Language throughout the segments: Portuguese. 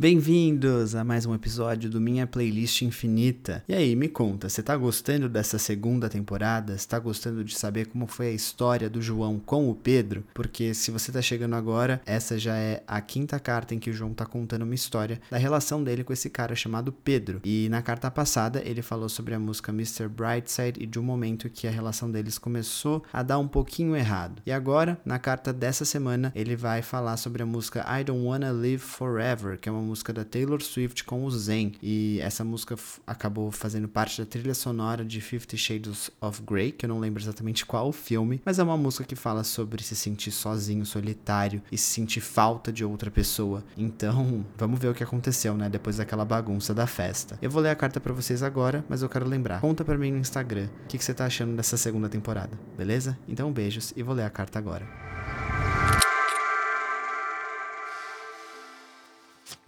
Bem-vindos a mais um episódio do Minha Playlist Infinita. E aí, me conta, você tá gostando dessa segunda temporada? Está gostando de saber como foi a história do João com o Pedro? Porque se você tá chegando agora, essa já é a quinta carta em que o João tá contando uma história da relação dele com esse cara chamado Pedro. E na carta passada, ele falou sobre a música Mr. Brightside e de um momento que a relação deles começou a dar um pouquinho errado. E agora, na carta dessa semana, ele vai falar sobre a música I Don't Wanna Live Forever, que é uma música da Taylor Swift com o Zen. E essa música acabou fazendo parte da trilha sonora de Fifty Shades of Grey, que eu não lembro exatamente qual o filme, mas é uma música que fala sobre se sentir sozinho, solitário e se sentir falta de outra pessoa. Então, vamos ver o que aconteceu, né, depois daquela bagunça da festa. Eu vou ler a carta para vocês agora, mas eu quero lembrar. Conta para mim no Instagram o que, que você tá achando dessa segunda temporada, beleza? Então, beijos e vou ler a carta agora.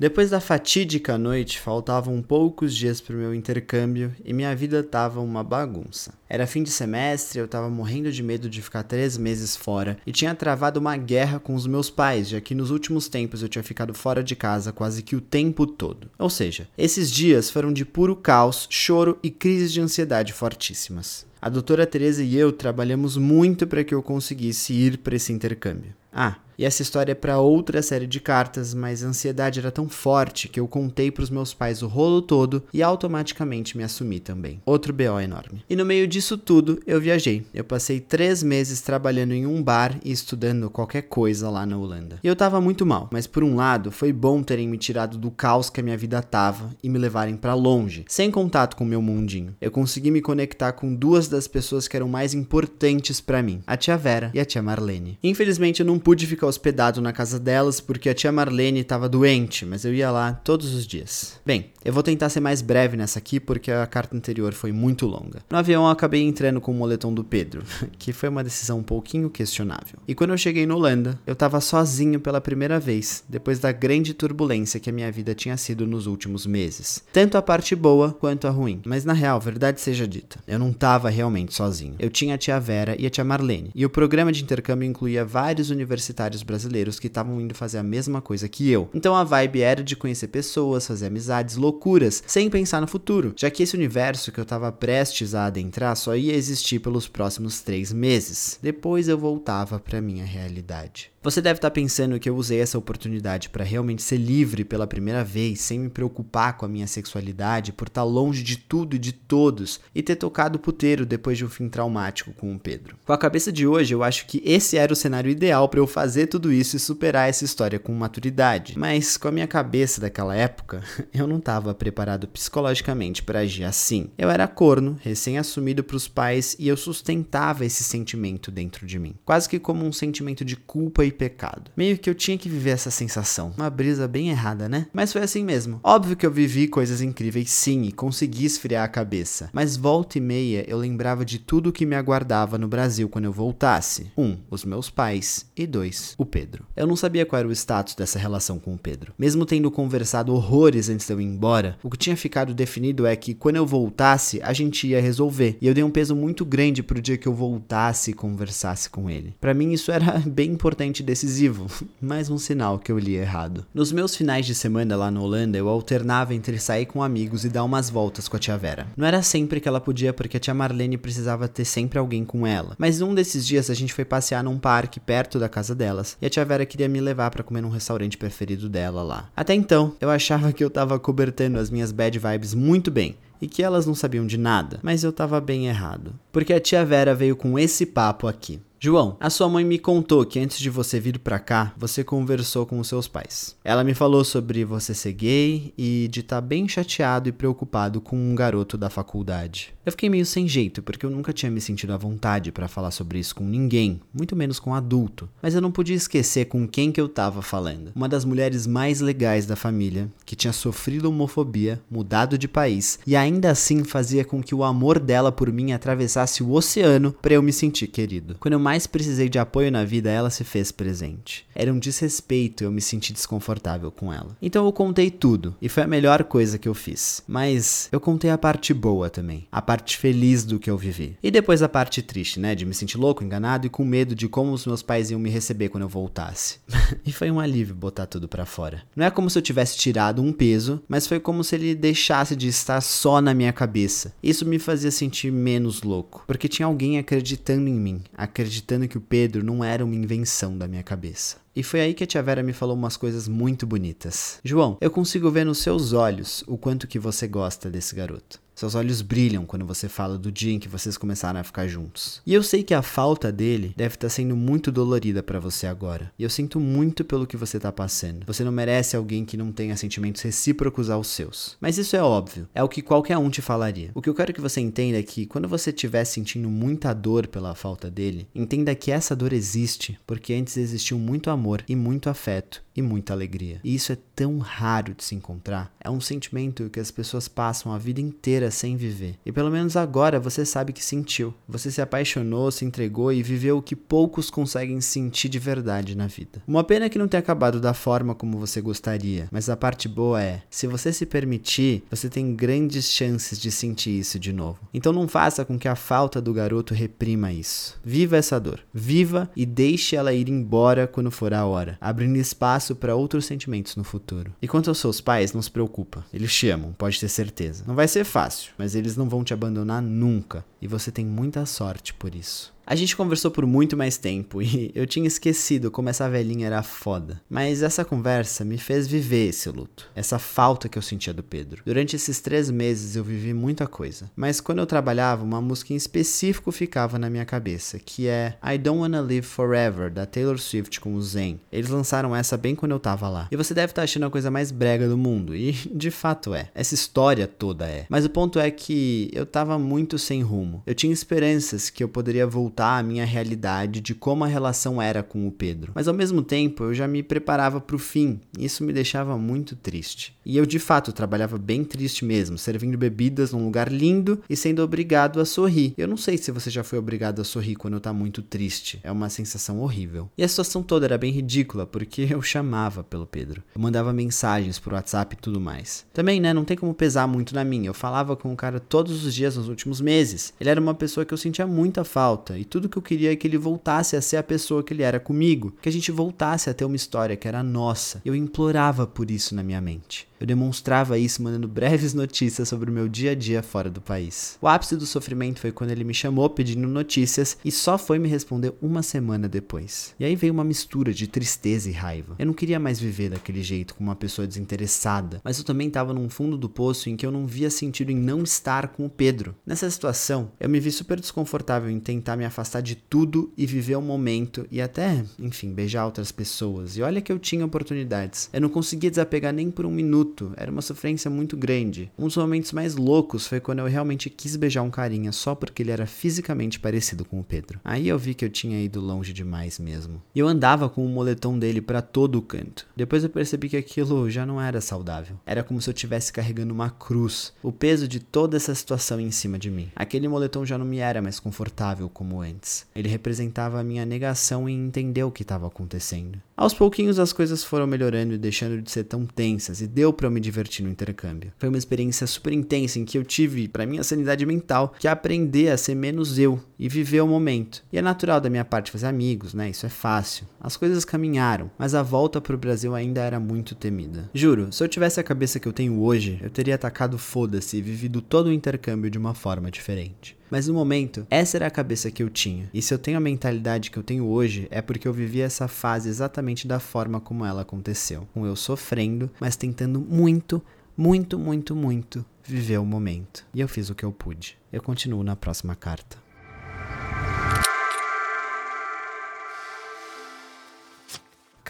Depois da fatídica noite, faltavam poucos dias para o meu intercâmbio e minha vida tava uma bagunça. Era fim de semestre, eu tava morrendo de medo de ficar três meses fora e tinha travado uma guerra com os meus pais, já que nos últimos tempos eu tinha ficado fora de casa quase que o tempo todo. Ou seja, esses dias foram de puro caos, choro e crises de ansiedade fortíssimas. A doutora Teresa e eu trabalhamos muito para que eu conseguisse ir para esse intercâmbio. Ah, e essa história é para outra série de cartas, mas a ansiedade era tão forte que eu contei para os meus pais o rolo todo e automaticamente me assumi também. Outro BO enorme. E no meio disso tudo, eu viajei. Eu passei três meses trabalhando em um bar e estudando qualquer coisa lá na Holanda. E eu tava muito mal, mas por um lado, foi bom terem me tirado do caos que a minha vida tava e me levarem para longe, sem contato com o meu mundinho. Eu consegui me conectar com duas das pessoas que eram mais importantes para mim, a tia Vera e a tia Marlene. Infelizmente, eu não pude ficar hospedado na casa delas porque a tia Marlene estava doente, mas eu ia lá todos os dias. Bem, eu vou tentar ser mais breve nessa aqui porque a carta anterior foi muito longa. No avião eu acabei entrando com o moletom do Pedro, que foi uma decisão um pouquinho questionável. E quando eu cheguei no Holanda, eu estava sozinho pela primeira vez, depois da grande turbulência que a minha vida tinha sido nos últimos meses. Tanto a parte boa quanto a ruim. Mas na real, verdade seja dita, eu não estava realmente sozinho. Eu tinha a tia Vera e a tia Marlene, e o programa de intercâmbio incluía vários universitários brasileiros que estavam indo fazer a mesma coisa que eu. Então a vibe era de conhecer pessoas, fazer amizades, loucuras, sem pensar no futuro, já que esse universo que eu estava prestes a adentrar só ia existir pelos próximos três meses. Depois eu voltava para minha realidade. Você deve estar tá pensando que eu usei essa oportunidade para realmente ser livre pela primeira vez, sem me preocupar com a minha sexualidade, por estar tá longe de tudo e de todos e ter tocado puteiro depois de um fim traumático com o Pedro. Com a cabeça de hoje, eu acho que esse era o cenário ideal para eu fazer tudo isso e superar essa história com maturidade. Mas com a minha cabeça daquela época, eu não estava preparado psicologicamente para agir assim. Eu era corno, recém-assumido para os pais e eu sustentava esse sentimento dentro de mim, quase que como um sentimento de culpa e pecado. Meio que eu tinha que viver essa sensação. Uma brisa bem errada, né? Mas foi assim mesmo. Óbvio que eu vivi coisas incríveis sim e consegui esfriar a cabeça. Mas volta e meia eu lembrava de tudo que me aguardava no Brasil quando eu voltasse. Um, os meus pais. E dois, o Pedro. Eu não sabia qual era o status dessa relação com o Pedro. Mesmo tendo conversado horrores antes de eu ir embora, o que tinha ficado definido é que quando eu voltasse, a gente ia resolver. E eu dei um peso muito grande pro dia que eu voltasse e conversasse com ele. Para mim isso era bem importante decisivo. Mais um sinal que eu li errado. Nos meus finais de semana lá na Holanda, eu alternava entre sair com amigos e dar umas voltas com a tia Vera. Não era sempre que ela podia, porque a tia Marlene precisava ter sempre alguém com ela. Mas num desses dias a gente foi passear num parque perto da casa delas e a tia Vera queria me levar para comer num restaurante preferido dela lá. Até então, eu achava que eu tava cobertando as minhas bad vibes muito bem e que elas não sabiam de nada, mas eu tava bem errado. Porque a tia Vera veio com esse papo aqui. João, a sua mãe me contou que antes de você vir para cá, você conversou com os seus pais. Ela me falou sobre você ser gay e de estar tá bem chateado e preocupado com um garoto da faculdade. Eu fiquei meio sem jeito, porque eu nunca tinha me sentido à vontade para falar sobre isso com ninguém, muito menos com um adulto. Mas eu não podia esquecer com quem que eu tava falando. Uma das mulheres mais legais da família, que tinha sofrido homofobia, mudado de país e ainda assim fazia com que o amor dela por mim atravessasse o oceano para eu me sentir querido. Quando eu mais precisei de apoio na vida, ela se fez presente. Era um desrespeito eu me sentir desconfortável com ela. Então eu contei tudo, e foi a melhor coisa que eu fiz. Mas eu contei a parte boa também, a parte feliz do que eu vivi. E depois a parte triste, né, de me sentir louco, enganado e com medo de como os meus pais iam me receber quando eu voltasse. e foi um alívio botar tudo para fora. Não é como se eu tivesse tirado um peso, mas foi como se ele deixasse de estar só na minha cabeça. Isso me fazia sentir menos louco, porque tinha alguém acreditando em mim, acreditando que o Pedro não era uma invenção da minha cabeça. E foi aí que a tia Vera me falou umas coisas muito bonitas. João, eu consigo ver nos seus olhos o quanto que você gosta desse garoto. Seus olhos brilham quando você fala do dia em que vocês começaram a ficar juntos. E eu sei que a falta dele deve estar tá sendo muito dolorida para você agora. E eu sinto muito pelo que você tá passando. Você não merece alguém que não tenha sentimentos recíprocos aos seus. Mas isso é óbvio, é o que qualquer um te falaria. O que eu quero que você entenda é que quando você estiver sentindo muita dor pela falta dele, entenda que essa dor existe porque antes existiu muito amor e muito afeto e muita alegria. E isso é tão raro de se encontrar. É um sentimento que as pessoas passam a vida inteira sem viver. E pelo menos agora você sabe que sentiu. Você se apaixonou, se entregou e viveu o que poucos conseguem sentir de verdade na vida. Uma pena que não tenha acabado da forma como você gostaria, mas a parte boa é, se você se permitir, você tem grandes chances de sentir isso de novo. Então não faça com que a falta do garoto reprima isso. Viva essa dor. Viva e deixe ela ir embora quando for a hora, abrindo espaço para outros sentimentos no futuro. E quanto aos seus pais, não se preocupa. Eles te amam, pode ter certeza. Não vai ser fácil, mas eles não vão te abandonar nunca. E você tem muita sorte por isso. A gente conversou por muito mais tempo e eu tinha esquecido como essa velhinha era foda. Mas essa conversa me fez viver esse luto, essa falta que eu sentia do Pedro. Durante esses três meses eu vivi muita coisa, mas quando eu trabalhava, uma música em específico ficava na minha cabeça, que é I Don't Wanna Live Forever, da Taylor Swift com o Zen. Eles lançaram essa bem quando eu tava lá. E você deve estar tá achando a coisa mais brega do mundo, e de fato é. Essa história toda é. Mas o ponto é que eu tava muito sem rumo. Eu tinha esperanças que eu poderia voltar voltar à minha realidade de como a relação era com o Pedro. Mas ao mesmo tempo, eu já me preparava para o fim. E isso me deixava muito triste. E eu de fato trabalhava bem triste mesmo, servindo bebidas num lugar lindo e sendo obrigado a sorrir. Eu não sei se você já foi obrigado a sorrir quando tá muito triste. É uma sensação horrível. E a situação toda era bem ridícula, porque eu chamava pelo Pedro. Eu mandava mensagens por WhatsApp e tudo mais. Também, né, não tem como pesar muito na minha. Eu falava com o cara todos os dias nos últimos meses. Ele era uma pessoa que eu sentia muita falta e tudo que eu queria é que ele voltasse a ser a pessoa que ele era comigo, que a gente voltasse a ter uma história que era nossa. Eu implorava por isso na minha mente. Eu demonstrava isso mandando breves notícias sobre o meu dia a dia fora do país. O ápice do sofrimento foi quando ele me chamou pedindo notícias e só foi me responder uma semana depois. E aí veio uma mistura de tristeza e raiva. Eu não queria mais viver daquele jeito como uma pessoa desinteressada, mas eu também estava num fundo do poço em que eu não via sentido em não estar com o Pedro. Nessa situação, eu me vi super desconfortável em tentar me afastar de tudo e viver o momento e até, enfim, beijar outras pessoas. E olha que eu tinha oportunidades. Eu não conseguia desapegar nem por um minuto luto era uma sofrência muito grande. Um dos momentos mais loucos foi quando eu realmente quis beijar um carinha só porque ele era fisicamente parecido com o Pedro. Aí eu vi que eu tinha ido longe demais mesmo. E eu andava com o moletom dele para todo o canto. Depois eu percebi que aquilo já não era saudável. Era como se eu estivesse carregando uma cruz, o peso de toda essa situação em cima de mim. Aquele moletom já não me era mais confortável como antes. Ele representava a minha negação em entender o que estava acontecendo. Aos pouquinhos as coisas foram melhorando e deixando de ser tão tensas e deu para eu me divertir no intercâmbio. Foi uma experiência super intensa em que eu tive, para minha sanidade mental, que aprender a ser menos eu e viver o momento. E é natural da minha parte fazer amigos, né? Isso é fácil. As coisas caminharam, mas a volta pro Brasil ainda era muito temida. Juro, se eu tivesse a cabeça que eu tenho hoje, eu teria atacado foda-se e vivido todo o intercâmbio de uma forma diferente. Mas no momento, essa era a cabeça que eu tinha. E se eu tenho a mentalidade que eu tenho hoje, é porque eu vivi essa fase exatamente da forma como ela aconteceu. Com eu sofrendo, mas tentando muito, muito, muito, muito viver o momento. E eu fiz o que eu pude. Eu continuo na próxima carta.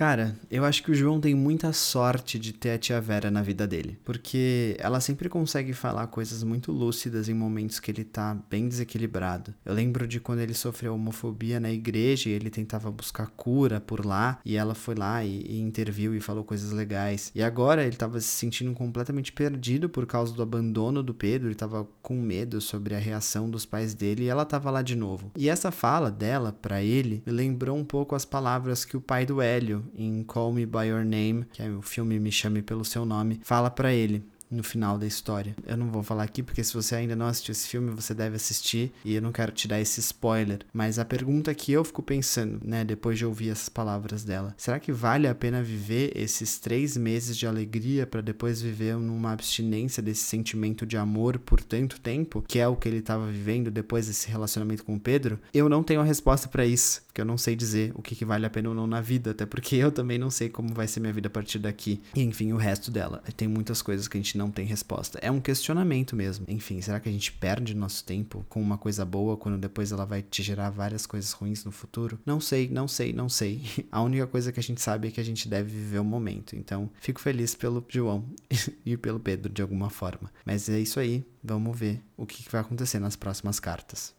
Cara, eu acho que o João tem muita sorte de ter a tia Vera na vida dele, porque ela sempre consegue falar coisas muito lúcidas em momentos que ele tá bem desequilibrado. Eu lembro de quando ele sofreu homofobia na igreja e ele tentava buscar cura por lá, e ela foi lá e, e interviu e falou coisas legais. E agora ele tava se sentindo completamente perdido por causa do abandono do Pedro, ele tava com medo sobre a reação dos pais dele e ela tava lá de novo. E essa fala dela para ele me lembrou um pouco as palavras que o pai do Hélio em Call Me By Your Name, que é o filme Me Chame Pelo Seu Nome, fala para ele no final da história. Eu não vou falar aqui porque se você ainda não assistiu esse filme, você deve assistir e eu não quero te dar esse spoiler. Mas a pergunta que eu fico pensando, né, depois de ouvir essas palavras dela, será que vale a pena viver esses três meses de alegria para depois viver numa abstinência desse sentimento de amor por tanto tempo, que é o que ele estava vivendo depois desse relacionamento com o Pedro? Eu não tenho a resposta para isso, porque eu não sei dizer o que, que vale a pena ou não na vida, até porque eu também não sei como vai ser minha vida a partir daqui. E enfim, o resto dela. Tem muitas coisas que a gente não tem resposta. É um questionamento mesmo. Enfim, será que a gente perde nosso tempo com uma coisa boa quando depois ela vai te gerar várias coisas ruins no futuro? Não sei, não sei, não sei. A única coisa que a gente sabe é que a gente deve viver o momento. Então, fico feliz pelo João e pelo Pedro de alguma forma. Mas é isso aí. Vamos ver o que vai acontecer nas próximas cartas.